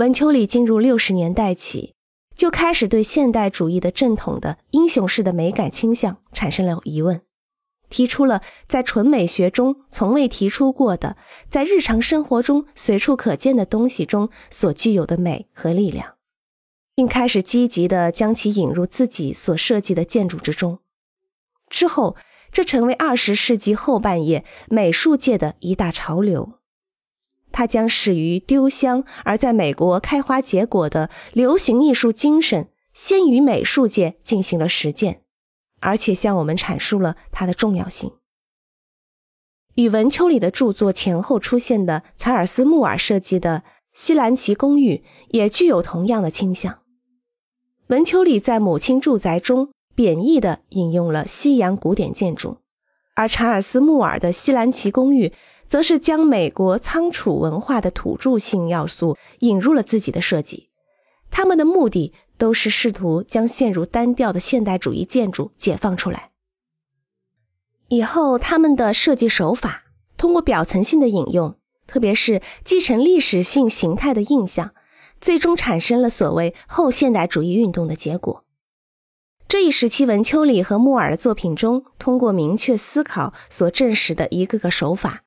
文丘里进入六十年代起，就开始对现代主义的正统的英雄式的美感倾向产生了疑问，提出了在纯美学中从未提出过的，在日常生活中随处可见的东西中所具有的美和力量，并开始积极地将其引入自己所设计的建筑之中。之后，这成为二十世纪后半叶美术界的一大潮流。它将始于丢香而在美国开花结果的流行艺术精神，先于美术界进行了实践，而且向我们阐述了它的重要性。与文丘里的著作前后出现的查尔斯·穆尔设计的西兰奇公寓也具有同样的倾向。文丘里在母亲住宅中贬义地引用了西洋古典建筑，而查尔斯·穆尔的西兰奇公寓。则是将美国仓储文化的土著性要素引入了自己的设计，他们的目的都是试图将陷入单调的现代主义建筑解放出来。以后，他们的设计手法通过表层性的引用，特别是继承历史性形态的印象，最终产生了所谓后现代主义运动的结果。这一时期，文丘里和莫尔的作品中，通过明确思考所证实的一个个手法。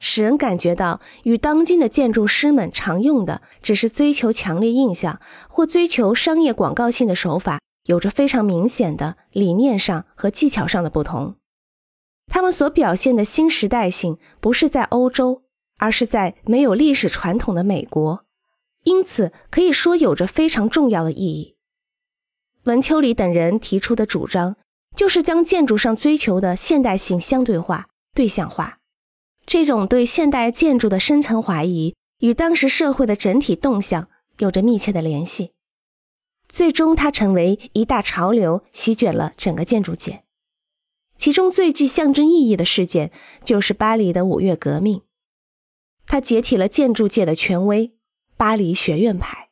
使人感觉到，与当今的建筑师们常用的只是追求强烈印象或追求商业广告性的手法，有着非常明显的理念上和技巧上的不同。他们所表现的新时代性，不是在欧洲，而是在没有历史传统的美国，因此可以说有着非常重要的意义。文丘里等人提出的主张，就是将建筑上追求的现代性相对化、对象化。这种对现代建筑的深层怀疑，与当时社会的整体动向有着密切的联系。最终，它成为一大潮流，席卷了整个建筑界。其中最具象征意义的事件，就是巴黎的五月革命。它解体了建筑界的权威——巴黎学院派。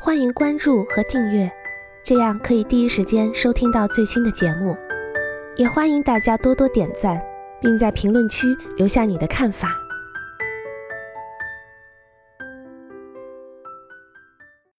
欢迎关注和订阅，这样可以第一时间收听到最新的节目。也欢迎大家多多点赞。并在评论区留下你的看法。